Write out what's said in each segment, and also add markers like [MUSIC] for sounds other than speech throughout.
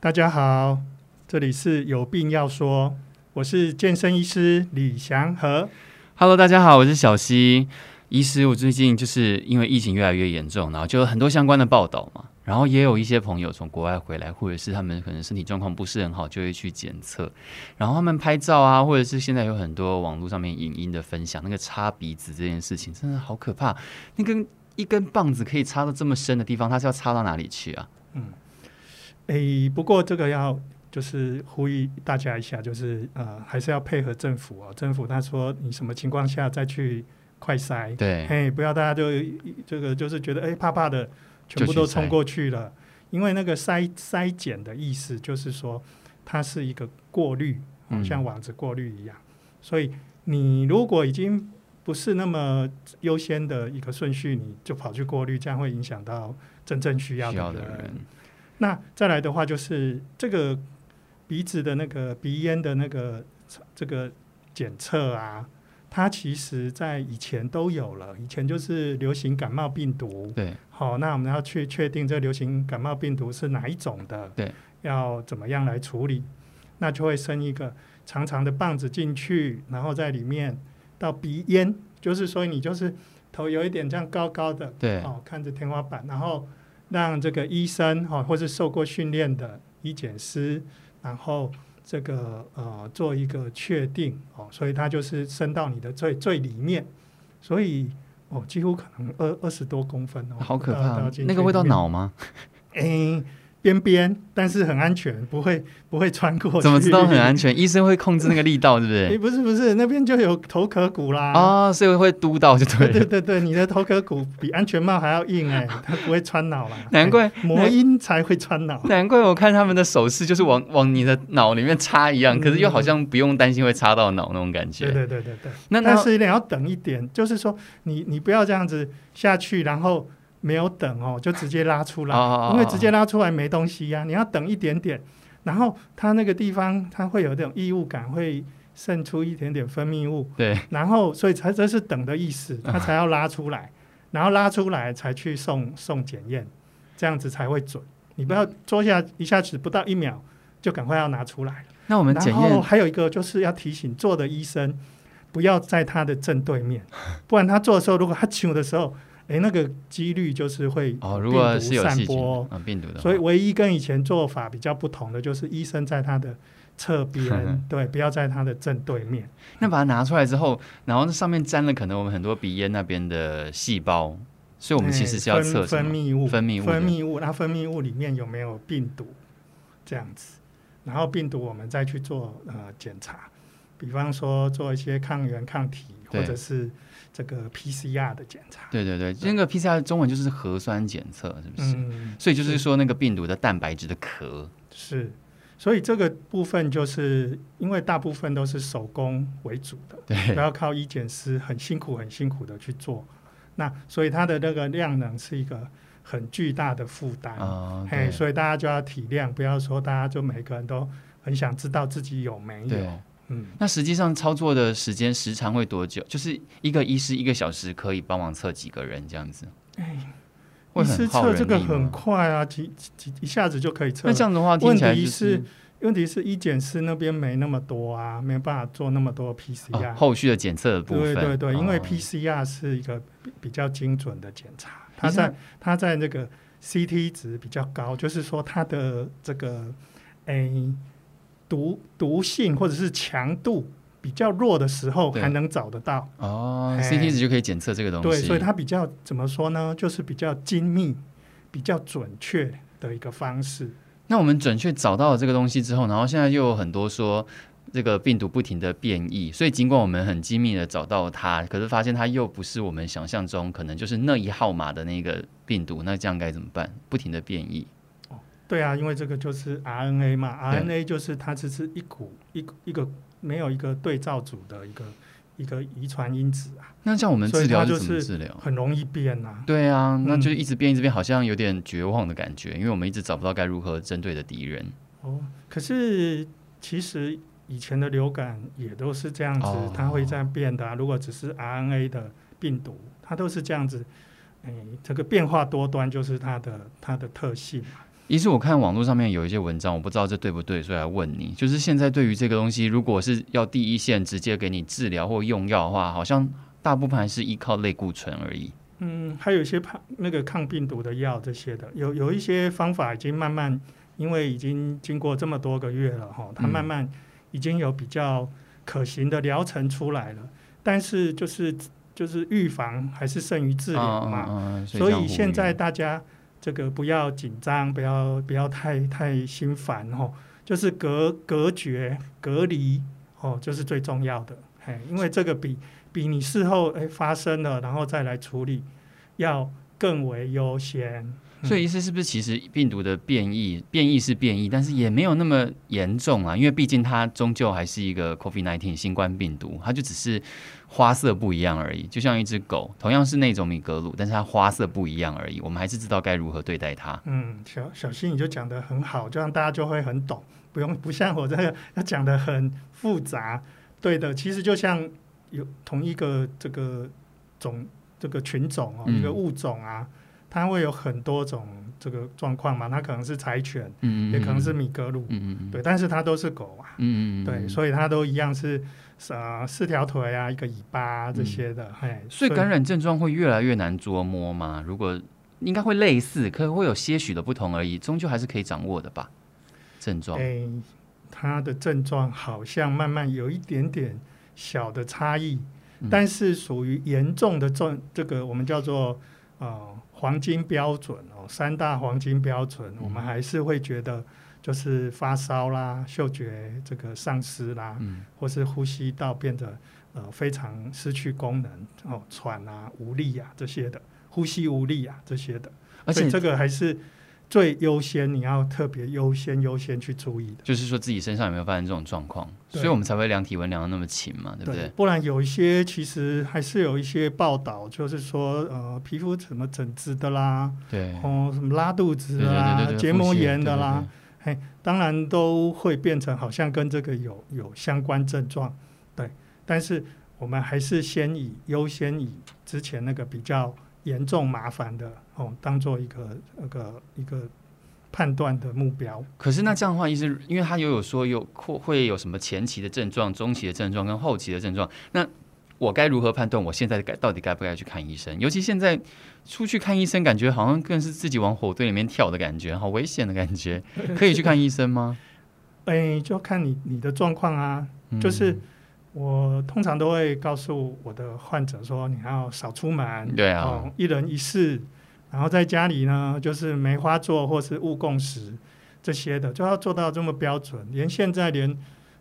大家好，这里是有病要说，我是健身医师李祥和。Hello，大家好，我是小溪医师。我最近就是因为疫情越来越严重，然后就有很多相关的报道嘛，然后也有一些朋友从国外回来，或者是他们可能身体状况不是很好，就会去检测，然后他们拍照啊，或者是现在有很多网络上面影音的分享，那个插鼻子这件事情真的好可怕，那根一根棒子可以插到这么深的地方，它是要插到哪里去啊？嗯。诶，不过这个要就是呼吁大家一下，就是呃，还是要配合政府哦。政府他说你什么情况下再去快筛，对，嘿，不要大家就这个就是觉得诶怕怕的，全部都冲过去了。因为那个筛筛检的意思就是说，它是一个过滤，像网子过滤一样。嗯、所以你如果已经不是那么优先的一个顺序，你就跑去过滤，这样会影响到真正需要的人。那再来的话，就是这个鼻子的那个鼻咽的那个这个检测啊，它其实在以前都有了。以前就是流行感冒病毒，对，好，那我们要去确定这流行感冒病毒是哪一种的，对，要怎么样来处理？那就会伸一个长长的棒子进去，然后在里面到鼻咽，就是说你就是头有一点这样高高的，对，哦，看着天花板，然后。让这个医生哈，或是受过训练的医检师，然后这个呃做一个确定哦，所以他就是伸到你的最最里面，所以哦几乎可能二二十多公分哦，好可怕，那个会到脑吗？诶。边边，但是很安全，不会不会穿过去。怎么知道很安全？医生会控制那个力道，对不对？[LAUGHS] 不是不是，那边就有头壳骨啦。啊，所以会嘟到就对了。对对对，你的头壳骨比安全帽还要硬哎，[LAUGHS] 它不会穿脑啦。难怪魔音才会穿脑。难怪我看他们的手势就是往往你的脑里面插一样，可是又好像不用担心会插到脑那种感觉。对对对对对。那但是你要等一点，就是说你你不要这样子下去，然后。没有等哦，就直接拉出来，因为直接拉出来没东西呀、啊。你要等一点点，然后它那个地方它会有这种异物感，会渗出一点点分泌物。对，然后所以才这是等的意思，它才要拉出来，然后拉出来才去送送检验，这样子才会准。你不要坐下一下子不到一秒就赶快要拿出来。那我们检验然后还有一个就是要提醒坐的医生，不要在他的正对面，不然他做的时候如果他请的时候。诶，那个几率就是会病毒散播，病毒的，所以唯一跟以前做法比较不同的就是医生在他的侧边，[LAUGHS] 对，不要在他的正对面。那把它拿出来之后，然后那上面沾了可能我们很多鼻咽那边的细胞，所以我们其实是要测分泌物，分泌物，分泌物，那分泌物里面有没有病毒？这样子，然后病毒我们再去做呃检查，比方说做一些抗原抗体，或者是。这个 PCR 的检查，对对对，那个 PCR 的中文就是核酸检测，是不是？嗯，所以就是说那个病毒的蛋白质的壳是，所以这个部分就是因为大部分都是手工为主的，对，不要靠医检师很辛苦很辛苦的去做，那所以它的那个量能是一个很巨大的负担，哦，嘿，所以大家就要体谅，不要说大家就每个人都很想知道自己有没有。嗯，那实际上操作的时间时长会多久？就是一个医师一个小时可以帮忙测几个人这样子？哎，医师测这个很快啊，几几一下子就可以测。那这样的话，听起来就是问题是医检师那边没那么多啊，没有办法做那么多 PCR、哦、后续的检测的部分。对对对，因为 PCR 是一个比较精准的检查，哦、它在它在那个 CT 值比较高，就是说它的这个哎。毒毒性或者是强度比较弱的时候，还能找得到哦。CT 值就可以检测这个东西，对，所以它比较怎么说呢？就是比较精密、比较准确的一个方式。那我们准确找到了这个东西之后，然后现在又有很多说这个病毒不停的变异，所以尽管我们很精密的找到它，可是发现它又不是我们想象中可能就是那一号码的那个病毒，那这样该怎么办？不停的变异。对啊，因为这个就是 RNA 嘛，RNA 就是它只是一股一一个没有一个对照组的一个一个遗传因子啊。那像我们治疗是怎么治疗？很容易变啊。对啊，那就一直变一直变，好像有点绝望的感觉，因为我们一直找不到该如何针对的敌人。哦，可是其实以前的流感也都是这样子，哦、它会这样变的、啊。如果只是 RNA 的病毒，它都是这样子。哎，这个变化多端就是它的它的特性嘛。医师，我看网络上面有一些文章，我不知道这对不对，所以来问你，就是现在对于这个东西，如果是要第一线直接给你治疗或用药的话，好像大部分还是依靠类固醇而已。嗯，还有一些抗那个抗病毒的药这些的，有有一些方法已经慢慢，因为已经经过这么多个月了哈，它慢慢已经有比较可行的疗程出来了，但是就是。就是预防还是胜于治疗嘛，所以现在大家这个不要紧张，不要不要太太心烦哦，就是隔隔绝隔离哦，就是最重要的，嘿，因为这个比比你事后诶发生了然后再来处理要更为优先。所以意思是不是，其实病毒的变异，变异是变异，但是也没有那么严重啊？因为毕竟它终究还是一个 COVID-19 新冠病毒，它就只是花色不一样而已。就像一只狗，同样是那种米格鲁，但是它花色不一样而已。我们还是知道该如何对待它。嗯，小小新你就讲的很好，这样大家就会很懂，不用不像我这个要讲的很复杂。对的，其实就像有同一个这个种这个群种哦，一个物种啊。嗯它会有很多种这个状况嘛，它可能是柴犬，也可能是米格鲁，对，但是它都是狗啊，对，所以它都一样是呃四条腿啊，一个尾巴、啊、这些的，所以感染症状会越来越难捉摸吗？如果应该会类似，可能会有些许的不同而已，终究还是可以掌握的吧？症状，哎，它的症状好像慢慢有一点点小的差异，嗯、但是属于严重的症，这个我们叫做呃。黄金标准哦，三大黄金标准，我们还是会觉得就是发烧啦、嗅觉这个丧失啦，嗯、或是呼吸道变得呃非常失去功能哦，喘啊、无力啊这些的，呼吸无力啊这些的，而且这个还是。最优先，你要特别优先优先去注意的，就是说自己身上有没有发生这种状况，所以我们才会量体温量的那么勤嘛，对不对？对，不然有一些其实还是有一些报道，就是说呃皮肤什么疹子的啦，对，哦什么拉肚子啊、结膜炎的啦，嘿，当然都会变成好像跟这个有有相关症状，对，但是我们还是先以优先以之前那个比较。严重麻烦的哦，当做一个那个一个判断的目标。可是那这样的话，意思因为他又有说有会会有什么前期的症状、中期的症状跟后期的症状，那我该如何判断？我现在该到底该不该去看医生？尤其现在出去看医生，感觉好像更是自己往火堆里面跳的感觉，好危险的感觉。可以去看医生吗？[LAUGHS] 哎，就看你你的状况啊，就是。嗯我通常都会告诉我的患者说，你要少出门，对啊，哦，一人一室，然后在家里呢，就是梅花座或是勿共食这些的，就要做到这么标准。连现在连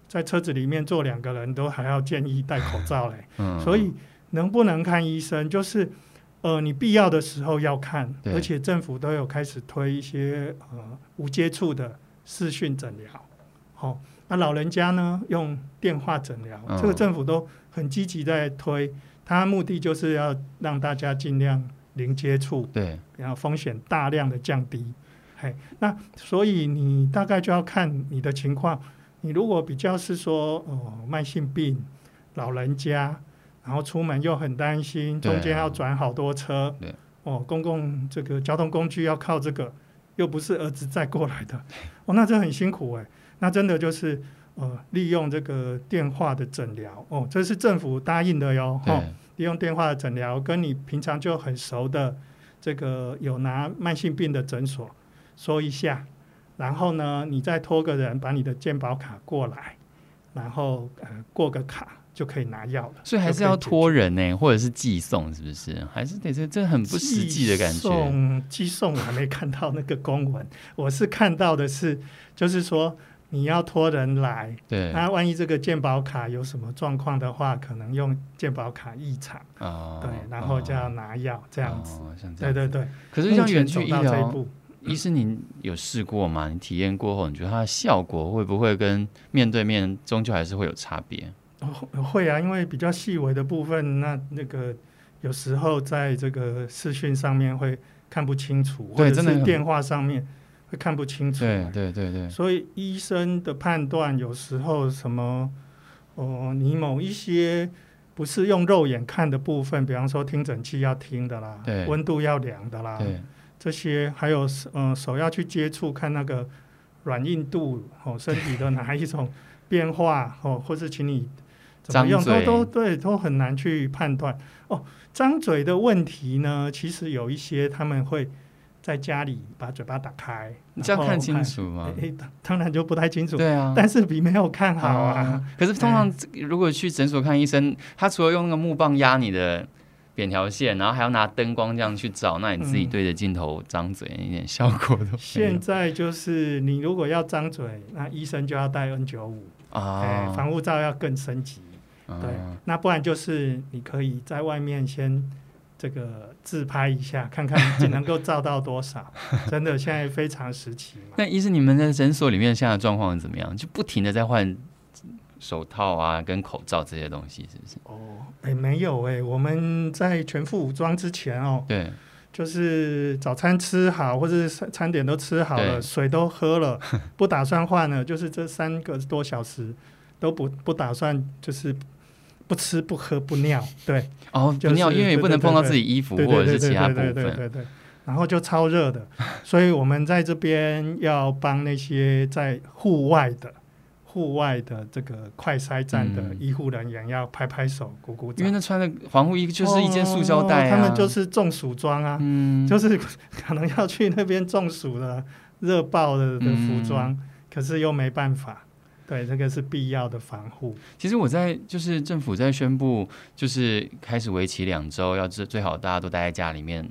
在车子里面坐两个人都还要建议戴口罩嘞。嗯，所以能不能看医生，就是呃，你必要的时候要看，而且政府都有开始推一些呃无接触的视讯诊疗，好，哦。那老人家呢，用电话诊疗，哦、这个政府都很积极在推，它目的就是要让大家尽量零接触，对，然后风险大量的降低。嘿，那所以你大概就要看你的情况，你如果比较是说哦慢性病，老人家，然后出门又很担心，中间要转好多车，哦，公共这个交通工具要靠这个，又不是儿子载过来的，哦，那这很辛苦哎。那真的就是呃，利用这个电话的诊疗哦，这是政府答应的哟。对哦，利用电话的诊疗，跟你平常就很熟的这个有拿慢性病的诊所说一下，然后呢，你再托个人把你的健保卡过来，然后呃过个卡就可以拿药了。所以还是要托人呢，或者是寄送，是不是？还是得这这很不实际的感觉。寄送寄送我还没看到那个公文，我是看到的是，就是说。你要托人来，对，那万一这个健保卡有什么状况的话，可能用健保卡异常，哦、对，然后就要拿药、哦、这样子，哦、这样子对对对。可是像远距医疗，医师您有试过吗？你体验过后，你觉得它的效果会不会跟面对面终究还是会有差别？会啊，因为比较细微的部分，那那个有时候在这个视讯上面会看不清楚，对或者是电话上面。会看不清楚，对对对对，所以医生的判断有时候什么，哦，你某一些不是用肉眼看的部分，比方说听诊器要听的啦，对。温度要量的啦，对。这些，还有嗯、呃、手要去接触看那个软硬度哦，身体的哪一种 [LAUGHS] 变化哦，或是请你怎么用都都对，都很难去判断。哦。张嘴的问题呢，其实有一些他们会在家里把嘴巴打开，你这样看清楚吗？哎，当然就不太清楚。对啊，但是比没有看好啊。啊可是通常如果去诊所看医生，他除了用那个木棒压你的扁条线，然后还要拿灯光这样去照，那你自己对着镜头张嘴，一点效果都没有。现在就是你如果要张嘴，那医生就要戴 N 九五啊，防护罩要更升级。对，那不然就是你可以在外面先这个自拍一下，看看能够照到多少。[LAUGHS] 真的，现在非常时期嘛。那医生，你们在诊所里面现在状况怎么样？就不停的在换手套啊，跟口罩这些东西，是不是？哦，哎，没有哎，我们在全副武装之前哦，对，就是早餐吃好，或者是餐点都吃好了，水都喝了，[LAUGHS] 不打算换了，就是这三个多小时都不不打算就是。不吃不喝不尿，对。哦，不尿，因为也不能碰到自己衣服或者是其他部分，对对对对。然后就超热的，所以我们在这边要帮那些在户外的、户外的这个快筛站的医护人员要拍拍手、鼓鼓掌，因为那穿的防护衣就是一件塑胶袋，他们就是中暑装啊，就是可能要去那边中暑的热爆的的服装，可是又没办法。对，这个是必要的防护。其实我在就是政府在宣布就是开始为期两周，要最最好大家都待在家里面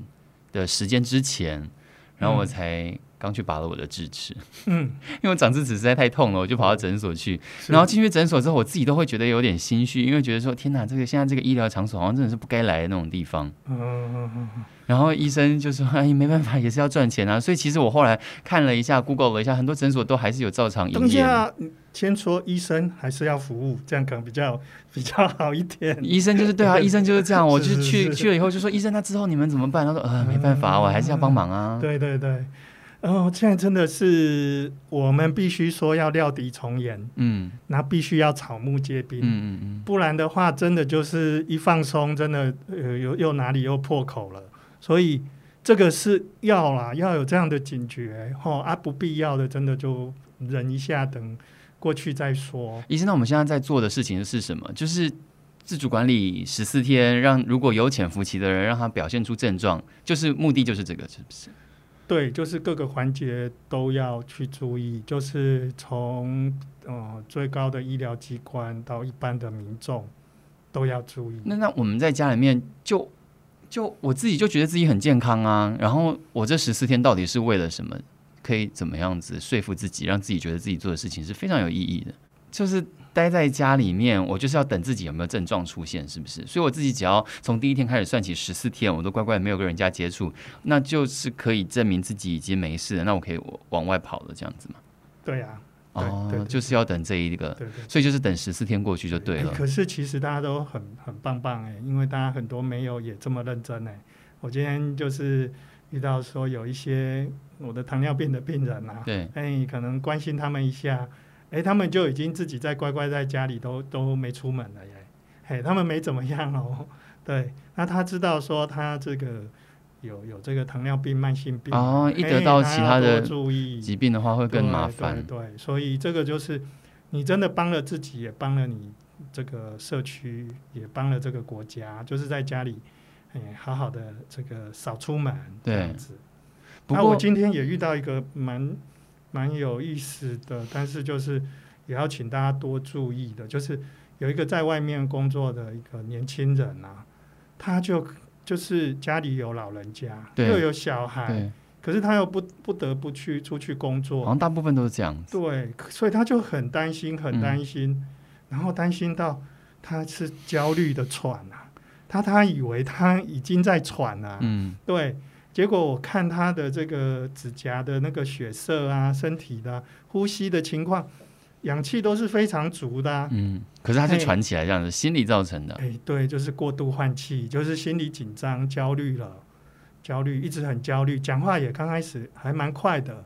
的时间之前，然后我才刚去拔了我的智齿。[LAUGHS] 嗯，因为我长智齿实在太痛了，我就跑到诊所去。然后进去诊所之后，我自己都会觉得有点心虚，因为觉得说天哪，这个现在这个医疗场所好像真的是不该来的那种地方。[LAUGHS] 然后医生就说：“哎，没办法，也是要赚钱啊。”所以其实我后来看了一下，Google 了一下，很多诊所都还是有照常营业。先说医生还是要服务，这样可能比较比较好一点。[LAUGHS] 医生就是对啊，医生就是这样。我就去去了以后就说：“医生，那之后你们怎么办？”他说：“呃，没办法，我还是要帮忙啊。”对对对，然后现在真的是我们必须说要料敌从严，嗯，那必须要草木皆兵，嗯嗯嗯，不然的话，真的就是一放松，真的呃又又哪里又破口了。所以这个是要啦，要有这样的警觉，吼啊，不必要的真的就忍一下，等。过去再说。医生，那我们现在在做的事情是什么？就是自主管理十四天，让如果有潜伏期的人，让他表现出症状，就是目的就是这个，是不是？对，就是各个环节都要去注意，就是从呃最高的医疗机关到一般的民众都要注意。那那我们在家里面就就我自己就觉得自己很健康啊，然后我这十四天到底是为了什么？可以怎么样子说服自己，让自己觉得自己做的事情是非常有意义的？就是待在家里面，我就是要等自己有没有症状出现，是不是？所以我自己只要从第一天开始算起十四天，我都乖乖没有跟人家接触，那就是可以证明自己已经没事了。那我可以往外跑了，这样子嘛？对呀、啊，哦，对对对，就是要等这一个，对对对，所以就是等十四天过去就对了。可是其实大家都很很棒棒哎，因为大家很多没有也这么认真哎。我今天就是。遇到说有一些我的糖尿病的病人啊，对，哎，可能关心他们一下，哎，他们就已经自己在乖乖在家里都都没出门了耶，嘿，他们没怎么样哦，对，那他知道说他这个有有这个糖尿病慢性病哦，一得到其他的注意疾病的话会更麻烦，对，对，对，所以这个就是你真的帮了自己，也帮了你这个社区，也帮了这个国家，就是在家里哎。好好的这个少出门这样子。那我今天也遇到一个蛮蛮有意思的，但是就是也要请大家多注意的，就是有一个在外面工作的一个年轻人啊，他就就是家里有老人家，又有小孩，可是他又不不得不去出去工作，好像大部分都是这样子。对，所以他就很担心，很担心，嗯、然后担心到他是焦虑的喘啊。他他以为他已经在喘了，嗯，对，结果我看他的这个指甲的那个血色啊，身体的呼吸的情况，氧气都是非常足的，啊，嗯，可是他是喘起来这样子，心理造成的，哎，对，就是过度换气，就是心理紧张、焦虑了，焦虑一直很焦虑，讲话也刚开始还蛮快的，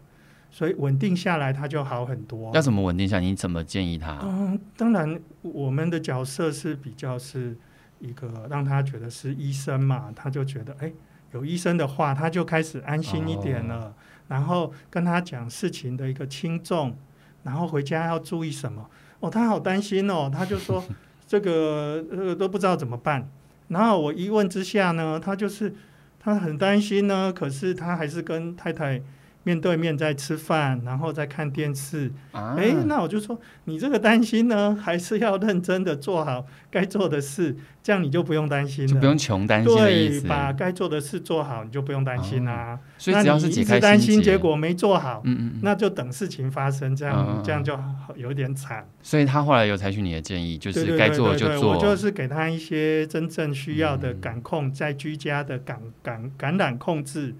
所以稳定下来他就好很多。要怎么稳定下来？你怎么建议他？嗯，当然我们的角色是比较是。一个让他觉得是医生嘛，他就觉得哎，有医生的话，他就开始安心一点了。哦、然后跟他讲事情的一个轻重，然后回家要注意什么。哦，他好担心哦，他就说 [LAUGHS] 这个呃都不知道怎么办。然后我一问之下呢，他就是他很担心呢，可是他还是跟太太。面对面在吃饭，然后在看电视。哎、啊，那我就说，你这个担心呢，[LAUGHS] 还是要认真的做好该做的事，这样你就不用担心了，就不用穷担心的意思。对，把该做的事做好，你就不用担心啦、啊哦。所以只要是解开心结，那你一直担心结果没做好，嗯嗯，那就等事情发生，这样、嗯、这样就有点惨。所以他后来有采取你的建议，就是该做的就做。对对对对对，我就是给他一些真正需要的感控，嗯、在居家的感感感染控制。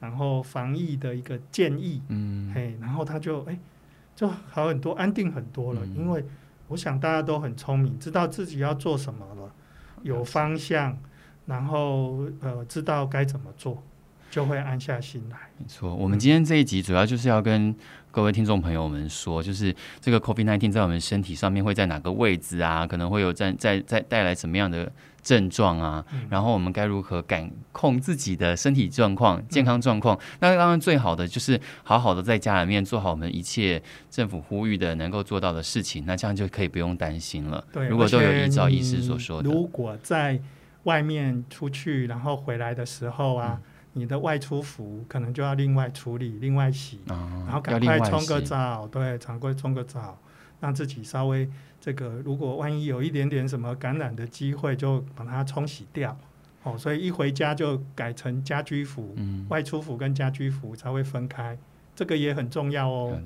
然后防疫的一个建议，嗯，嘿，然后他就哎，就好很多，安定很多了。嗯、因为我想大家都很聪明，知道自己要做什么了，有方向，然后呃，知道该怎么做，就会安下心来。没错，我们今天这一集主要就是要跟各位听众朋友们说，就是这个 COVID-19 在我们身体上面会在哪个位置啊？可能会有在在在带来什么样的症状啊？嗯、然后我们该如何感控自己的身体状况、健康状况？嗯、那当然最好的就是好好的在家里面做好我们一切政府呼吁的能够做到的事情，那这样就可以不用担心了。对，如果都有依照医师所说的，如果在外面出去然后回来的时候啊。嗯你的外出服可能就要另外处理、另外洗，哦、然后赶快冲个澡，对，常规冲个澡，让自己稍微这个，如果万一有一点点什么感染的机会，就把它冲洗掉。哦，所以一回家就改成家居服，嗯、外出服跟家居服才会分开，这个也很重要哦。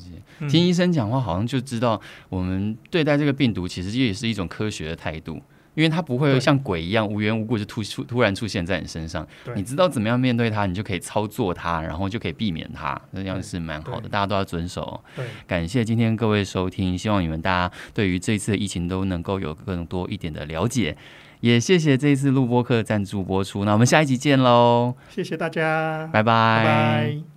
听医生讲话，好像就知道我们对待这个病毒，其实也是一种科学的态度。因为它不会像鬼一样无缘无故就突出突然出现在你身上，你知道怎么样面对它，你就可以操作它，然后就可以避免它，这样是蛮好的，大家都要遵守。对，感谢今天各位收听，希望你们大家对于这一次的疫情都能够有更多一点的了解，也谢谢这一次录播课赞助播出，那我们下一集见喽，谢谢大家，拜拜。拜拜。